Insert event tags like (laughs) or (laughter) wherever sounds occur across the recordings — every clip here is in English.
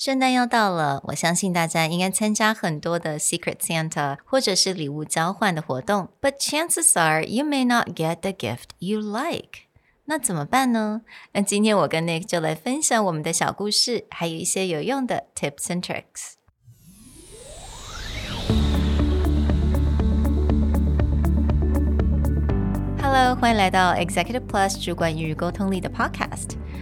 圣诞要到了，我相信大家应该参加很多的 Secret Santa 或者是礼物交换的活动。But chances are you may not get the gift you like。那怎么办呢？那今天我跟 Nick 就来分享我们的小故事，还有一些有用的 tips and tricks。Hello，欢迎来到 Executive Plus 主管与沟通力的 Podcast。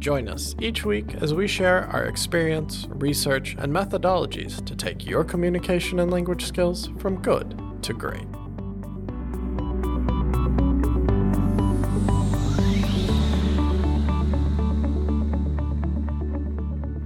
Join us each week as we share our experience, research, and methodologies to take your communication and language skills from good to great.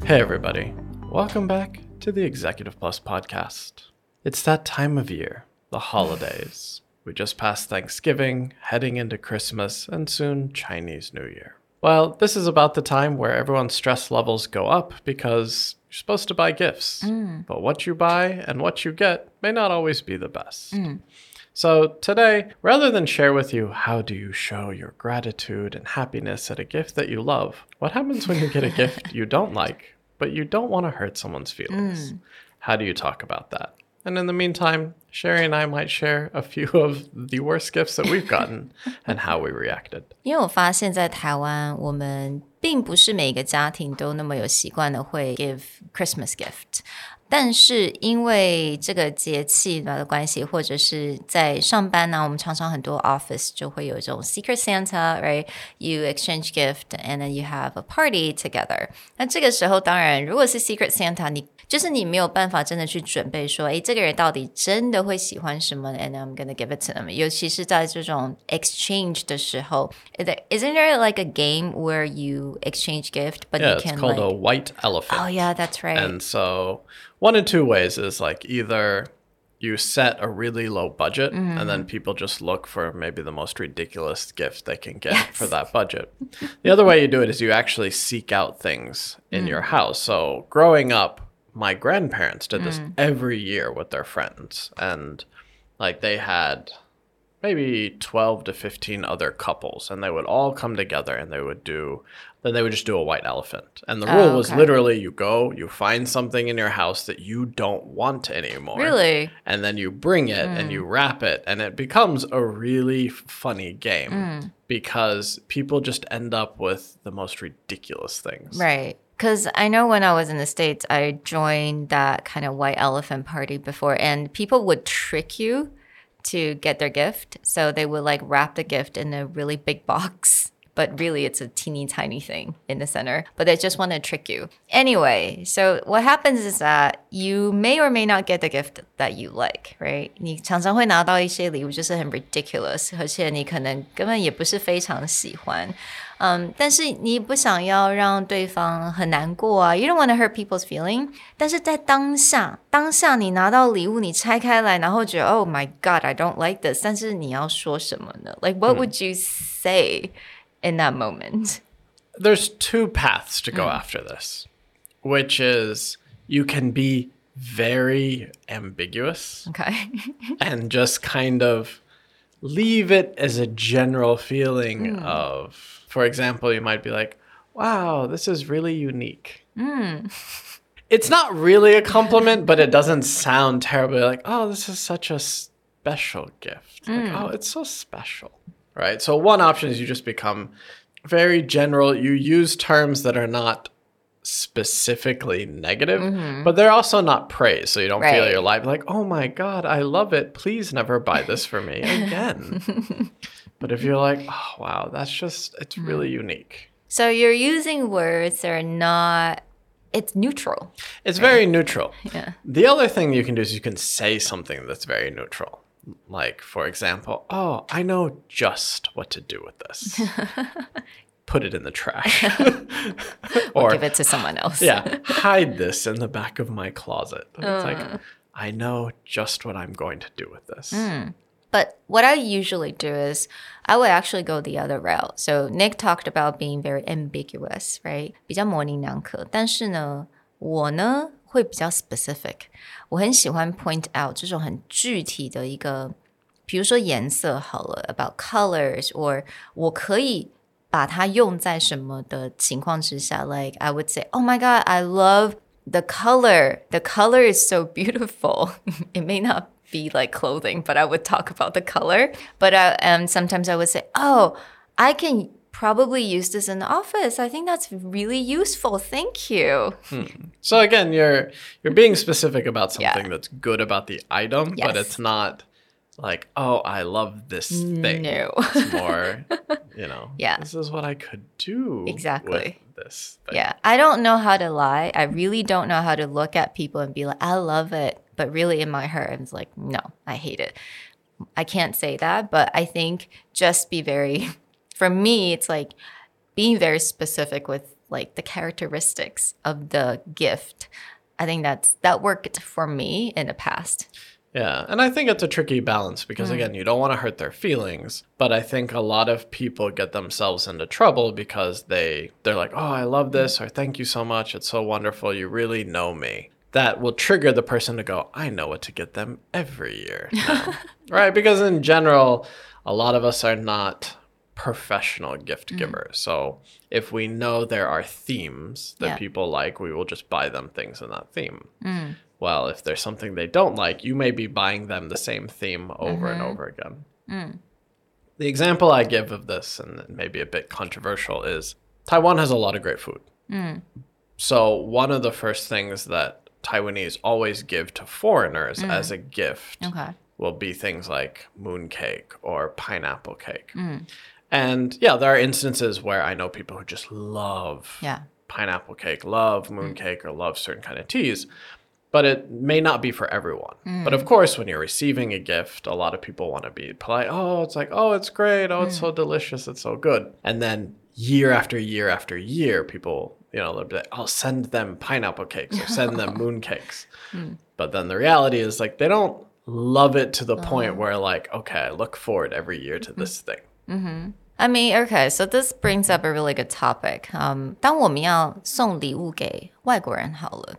Hey, everybody. Welcome back to the Executive Plus podcast. It's that time of year, the holidays. We just passed Thanksgiving, heading into Christmas, and soon Chinese New Year. Well, this is about the time where everyone's stress levels go up because you're supposed to buy gifts. Mm. But what you buy and what you get may not always be the best. Mm. So today, rather than share with you how do you show your gratitude and happiness at a gift that you love, what happens when you get a gift (laughs) you don't like, but you don't want to hurt someone's feelings? Mm. How do you talk about that? And in the meantime, Sherry and I might share a few of the worst gifts that we've gotten (laughs) and how we reacted. 因为我发现，在台湾，我们并不是每一个家庭都那么有习惯的会 give Christmas gift。但是因为这个节气的关系，或者是在上班呢，我们常常很多 office 就会有这种 Secret Santa，right？You exchange gift and then you have a party together。那这个时候，当然，如果是 Secret Santa，你 就是你没有办法真的去准备说，哎，这个人到底真的会喜欢什么？And I'm gonna give it to them。尤其是在这种 exchange 的时候，isn't there like a game where you exchange gift, but yeah, you can it's called like, a white elephant. Oh yeah, that's right. And so one of two ways is like either you set a really low budget mm. and then mm-hmm. people just look for maybe the most ridiculous gift they can get yes. for that budget. the other way you do it is you actually seek out things in mm. your house. So growing up, my grandparents did this mm. every year with their friends and like they had maybe 12 to 15 other couples and they would all come together and they would do then they would just do a white elephant and the rule oh, okay. was literally you go you find something in your house that you don't want anymore really and then you bring it mm. and you wrap it and it becomes a really funny game mm. because people just end up with the most ridiculous things right because I know when I was in the States, I joined that kind of white elephant party before, and people would trick you to get their gift. So they would like wrap the gift in a really big box, (laughs) but really it's a teeny tiny thing in the center. But they just want to trick you. Anyway, so what happens is that you may or may not get the gift that you like, right? 你常常会拿到一些礼物，就是很 ridiculous，而且你可能根本也不是非常喜欢。 嗯，但是你不想要让对方很难过啊，You don't want to hurt people's feeling。但是在当下，当下你拿到礼物，你拆开来，然后觉得 Oh my God, I don't like this。但是你要说什么呢？Like what would you say in that moment? There's two paths to go after this, which is you can be very ambiguous. Okay. (laughs) and just kind of leave it as a general feeling mm. of for example, you might be like, wow, this is really unique. Mm. It's not really a compliment, but it doesn't sound terribly like, oh, this is such a special gift. Mm. Like, oh, it's so special. Right. So, one option is you just become very general. You use terms that are not specifically negative, mm-hmm. but they're also not praise. So you don't right. feel your life like, oh my God, I love it. Please never buy this for me (laughs) again. But if you're like, oh, wow, that's just, it's mm. really unique. So you're using words that are not, it's neutral. It's right? very neutral. (laughs) Yeah. The other thing you can do is you can say something that's very neutral. Like, for example, oh, I know just what to do with this. (laughs) Put it in the trash. (laughs) (laughs) or, or, give it to someone else. yeah. (laughs) Hide this in the back of my closet. Uh. It's like, uh. I know just what I'm going to do with this. But what I usually do is I would actually go the other route. So Nick talked about being very ambiguous, right? 比较模棱两可。但是呢，我呢会比较 specific。我很喜欢 point out 这种很具体的一个，比如说颜色好了，about colors，or 我可以 把它用在什么的情况之下，like I would say, oh my god, I love the color. The color is so beautiful. (laughs) it may not be like clothing, but I would talk about the color. But I, um, sometimes I would say, oh, I can probably use this in the office. I think that's really useful. Thank you. So again, you're you're being specific about Yeah. something that's good about the item, but Yes. it's not like, oh, I love this thing. No. It's (laughs) more, you know, Yeah. this is what I could do Exactly. with this thing. Yeah, I don't know how to lie. I really don't know how to look at people and be like, I love it. But really, in my heart, I'm like, no, I hate it. I can't say that, but I think just be very, (laughs) for me, it's like being very specific with like the characteristics of the gift. I think that's that worked for me in the past. Yeah, and I think it's a tricky balance because Mm. again, you don't want to hurt their feelings, but I think a lot of people get themselves into trouble because they they're like, "Oh, I love this," or "Thank you so much. It's so wonderful. You really know me." That will trigger the person to go, "I know what to get them every year." (laughs) right? Because in general, a lot of us are not professional gift Mm. givers. So, if we know there are themes that Yeah. people like, we will just buy them things in that theme well, if there's something they don't like, you may be buying them the same theme over and mm-hmm. over again. Mm. The example I give of this, and maybe a bit controversial, is Taiwan has a lot of great food. Mm. So, one of the first things that Taiwanese always give to foreigners mm. as a gift Okay. will be things like mooncake or pineapple cake. And yeah, there are instances where I know people who just love Yeah. pineapple cake, love mooncake, or love certain kind of teas But it may not be for everyone. But of course, when you're receiving a gift, a lot of people want to be polite. Oh, it's like, oh, it's great. Oh, it's so delicious. It's so good. And then year after year after year, people, you know, they'll be like, I'll send them pineapple cakes or send them (laughs) mooncakes. But then the reality is like they don't love it to the point where like, okay, I look forward every year to this thing. I mean, okay, so this brings up a really good topic. Um, 当我们要送礼物给外国人好了，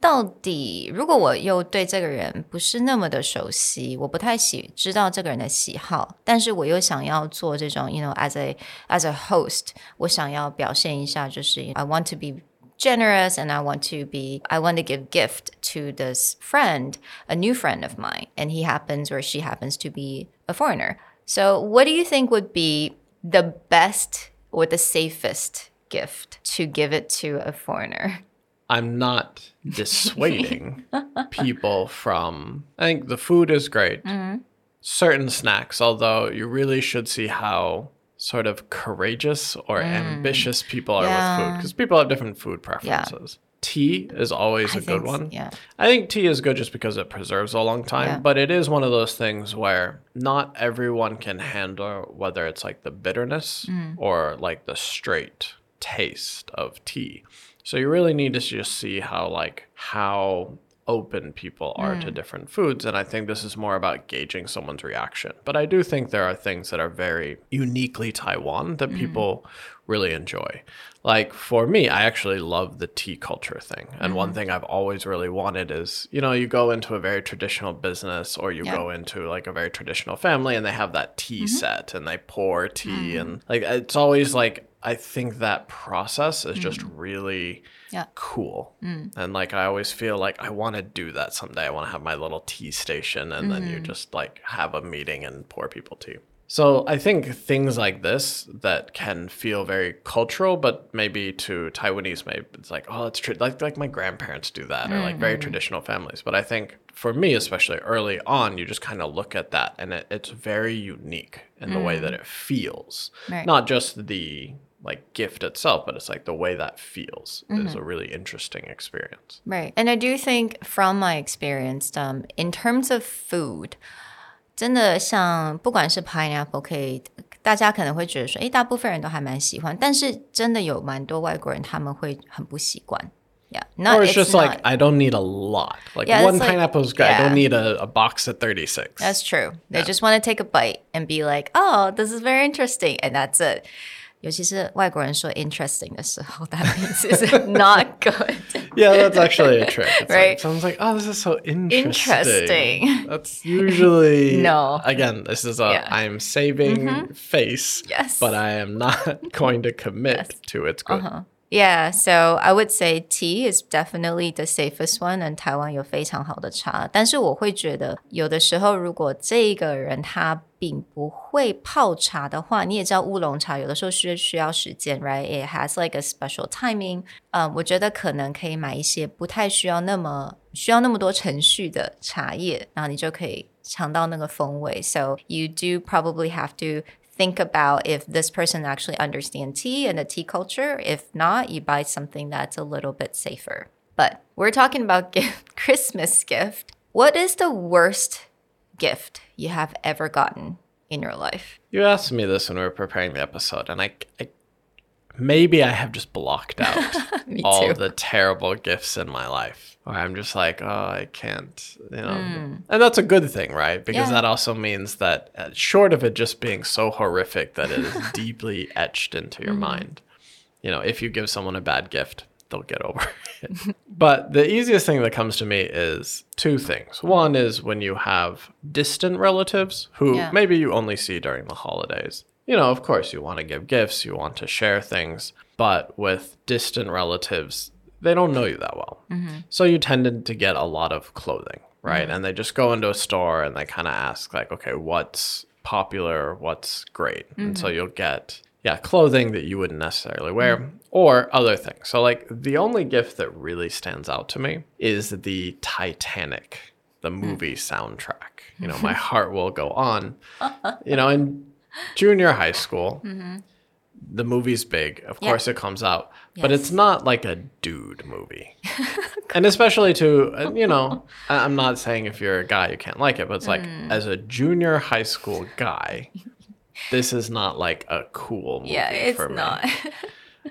到底如果我又对这个人不是那么的熟悉，我不太喜知道这个人的喜好，但是我又想要做这种，you know, as a as a host，我想要表现一下，就是 I want to be generous and I want to be I want to give gift to this friend, a new friend of mine, and he happens or she happens to be a foreigner. So, what do you think would be the best or the safest gift to give it to a foreigner? I'm not (laughs) dissuading (laughs) people from. I think the food is great. Certain snacks, although you really should see how sort of courageous or ambitious people are with food because people have different food preferences. Tea is always a I good think s- one. yeah. I think tea is good just because it preserves a long time, Yeah. but it is one of those things where not everyone can handle whether it's like the bitterness Mm. or like the straight taste of tea. So you really need to just see how like how open people are Mm. to different foods and I think this is more about gauging someone's reaction. But I do think there are things that are very uniquely Taiwan Mm. that people really enjoy. Like for me, I actually love the tea culture thing. And Mm-hmm. one thing I've always really wanted is, you know, you go into a very traditional business or you Yeah. go into like a very traditional family and they have that tea Mm-hmm. set and they pour tea Mm. and like it's always like I think that process is just really Mm. Yeah. Mm. cool. And like I always feel like I want to do that someday. I want to have my little tea station and then you Mm-hmm. just like have a meeting and pour people tea. So I think things like this that can feel very cultural, but maybe to Taiwanese, maybe it's like, oh, it's true. Like like my grandparents do that, or like very Mm-hmm. traditional families. But I think for me, especially early on, you just kind of look at that, and it, it's very unique in the way that it feels. Mm. Right. Not just the like gift itself, but it's like the way that feels Mm-hmm. is a really interesting experience. Right. And I do think from my experience, um, in terms of food, 真的像不管是 pineapple cake，大家可能会觉得说，诶，大部分人都还蛮喜欢，但是真的有蛮多外国人他们会很不习惯。 Yeah, not or it's, just like not- I don't need a lot. Like Yeah, one it's like- pineapple is good. I don't yeah. need a, a box of 36. That's true. They Yeah. just want to take a bite and be like, "Oh, this is very interesting," and that's it. 尤其是外国人说 interesting 的时候，that means it's not good. yeah, that's actually a trick. It's Right. Like, someone's like, oh, this is so interesting. Interesting. That's usually (laughs) No. Again, this is a Yeah. Mm-hmm. I'm saving face. Yes. But I am not (laughs) going to commit to its good. Yeah, so I would say tea is definitely the safest one, and 台湾有非常好的茶。但是我会觉得，有的时候如果这个人他并不会泡茶的话，你也知道乌龙茶有的时候是需要时间，right? It has like a special timing. 嗯，我觉得可能可以买一些不太需要那么需要那么多程序的茶叶，然后你就可以尝到那个风味。So you do probably have to think about if this person actually understands tea and the tea culture. If not, you buy something that's a little bit safer. But we're talking about (laughs) gift, Christmas gift. What is the worst gift you have ever gotten in your life? You asked me this when we were preparing the episode, and I, I maybe I have just blocked (laughs) out all the terrible gifts in my life. Or I'm just like, oh, I can't, you know. Hmm. And that's a good thing, right? Because Yeah. that also means that, uh, short of it just being so horrific that it is (laughs) deeply etched into your mind, you know, if you give someone a bad gift, they'll get over (laughs) it. but the easiest thing that comes to me is two things. One is when you have distant relatives who Yeah. maybe you only see during the holidays. You know, of course, you want to give gifts, you want to share things, but with distant relatives, they don't know you that well. Mm-hmm. So you tended to get a lot of clothing, right? Mm-hmm. And they just go into a store and they kind of ask, like, okay, what's popular, what's great? And so mm-hmm. you'll get, yeah, clothing that you wouldn't necessarily wear or other things. So, like, the only gift that really stands out to me is the Titanic, the movie mm. soundtrack. You know, (laughs) my heart will go on. (laughs) You know, in junior high school, the movie's big. Of Yeah. course, it comes out, but it's not like a dude movie. and especially to, uh, you know, I'm not saying if you're a guy you can't like it, but it's like Mm. as a junior high school guy, this is not like a cool movie Yeah, it's for me. not. (laughs)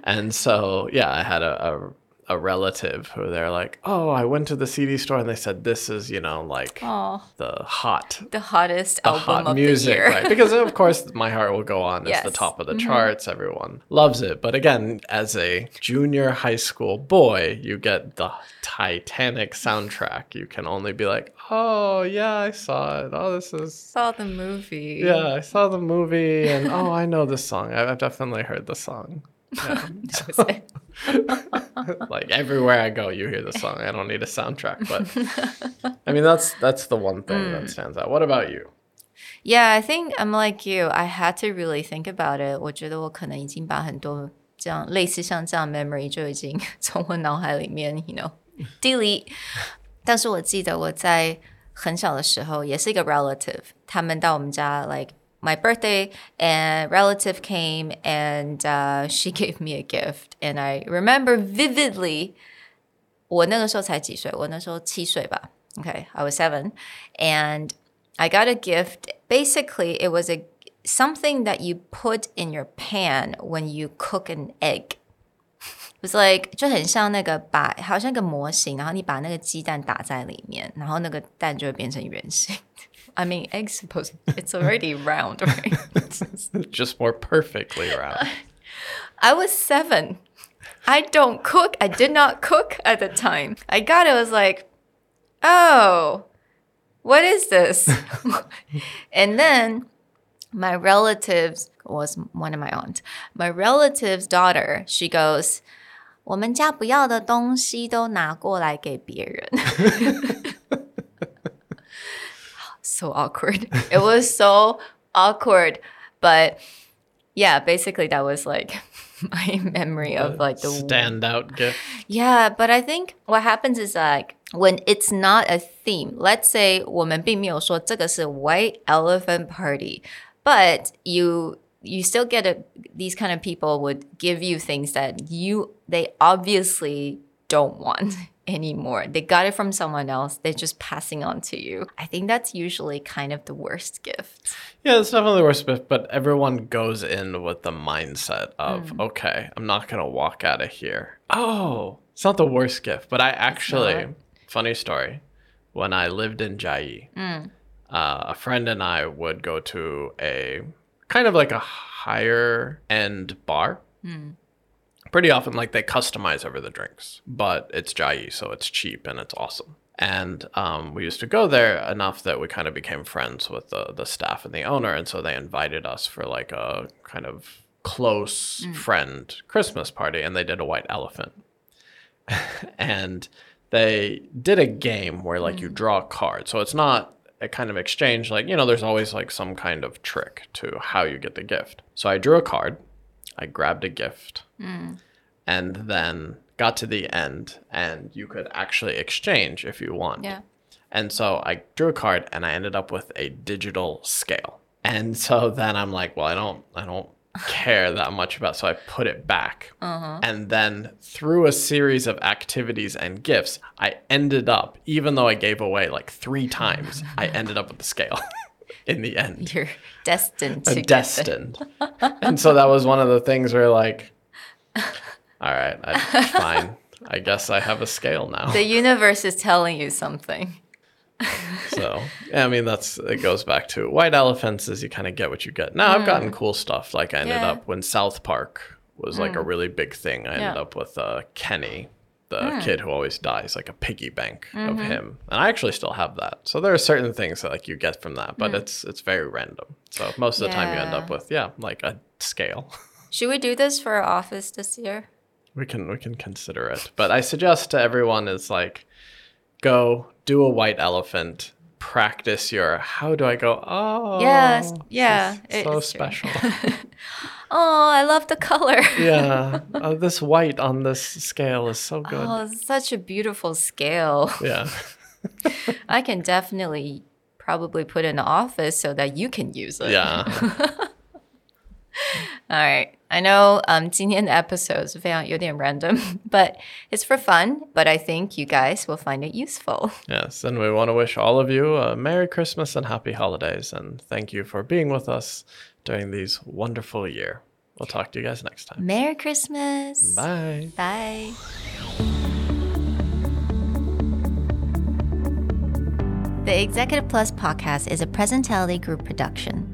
And so, yeah, I had a, a a relative who they're like, "Oh, I went to the CD store and they said this is, you know, like oh, the hot the hottest the album hot of music, the year. right? Because of (laughs) course, my heart will go on. It's the Yes. Mm-hmm. top of the charts. Everyone loves it. But again, as a junior high school boy, you get the Titanic soundtrack. You can only be like, "Oh yeah, I saw it. Oh, this is." Saw the movie. Yeah, I saw the movie, and oh, I know this song. I've I've definitely heard the song. (laughs) Yeah. That (laughs) was it. like everywhere I go, you hear the song. I don't need a soundtrack, but (laughs) I mean that's that's the one thing Mm. that stands out. What about you? Yeah, I think I'm like you. I had to really think about it. 我觉得我可能已经把很多这样类似像这样 memory 就已经从我脑海里面，you know (laughs) delete。但是我记得我在很小的时候，也是一个 relative，他们到我们家，like my birthday, and relative came and uh, she gave (laughs) me a gift, and I remember vividly. 我那个时候才几岁？我那时候七岁吧。Okay, I was seven, and I got a gift. Basically, it was a something that you put in your pan when you cook an egg. (laughs) It was like 就很像那个把好像一个模型，然后你把那个鸡蛋打在里面，然后那个蛋就会变成圆形。 I mean, eggs supposed it's already round, (laughs) right? (laughs) Just more perfectly around. (laughs) I was seven. I don't cook. I did not cook at the time. I got it. I was like, oh, what is this? and then my relatives was one of my aunts. My relative's daughter, she goes, 我们家不要的东西都拿过来给别人。 so awkward. (laughs) It was so awkward. But yeah, basically that was like (laughs) my memory of like the standout gift. yeah, but I think what happens is like when it's not a theme. Let's say 我们并没有说这个是 white elephant party, but you you still get a these kind of people would give you things that you they obviously don't want (laughs) anymore. They got it from someone else. They're just passing on to you. I think that's usually kind of the worst gift. Yeah, it's definitely worse, but, but everyone goes in with the mindset of, Hmm. okay, I'm not going to walk out of here. Oh, It's not the worst gift, but I actually, funny story, when I lived in Chiayi, uh, a friend and I would go to a kind of like a higher end bar. Pretty often, like they customize over the drinks, but it's Chiayi, so it's cheap and it's awesome. And um, we used to go there enough that we kind of became friends with the, the staff and the owner. And so they invited us for like a kind of close friend Christmas party, and they did a white elephant (laughs) and they did a game where like you draw a card. So it's not a kind of exchange like, you know, there's always like some kind of trick to how you get the gift. So I drew a card, I grabbed a gift, hmm. and then got to the end and you could actually exchange if you want. Yeah. And so I drew a card and I ended up with a digital scale. And (laughs) so then I'm like, well, I don't I don't care that much about so I put it back. Uh-huh. And then through a series of activities and gifts, I ended up even though I gave away like 3 times, I ended up with the scale (laughs) in the end. (laughs) You're destined to Destined. (laughs) and so that was one of the things where like all right, I, fine. I guess I have a scale now. The universe is telling you something. (laughs) So yeah, I mean that's it goes back to white elephants is you kind of get what you get. Now I've gotten cool stuff. Like I ended Mm. Yeah. Mm. up when South Park was like a really big thing. I ended Yeah. Mm. up with uh, Kenny, the kid who always dies, like a piggy bank of Mm-hmm. him, and I actually still have that. So there are certain things that like you get from that, Mm. but it's it's very random. So most of the time you end up with yeah, like a scale. (laughs) Should we do this for our office this year? We can we can consider it. But I suggest to everyone is like go do a white elephant, practice your how do I go? Oh yeah, is so special. (laughs) (laughs) Oh, I love the color. (laughs) yeah. Uh, this white on this scale is so good. Oh, such a beautiful scale. (laughs) yeah. I can definitely probably put in the office so that you can use it. Yeah. (laughs) All right. I know um 今天的 episodes 非常有点 random, (laughs) but it's for fun. But I think you guys will find it useful. Yes, and we want to wish all of you a Merry Christmas and Happy Holidays and thank you for being with us during these wonderful year. We'll talk to you guys next time. Merry Christmas. Bye. Bye. The Executive Plus podcast is a Presentality Group production,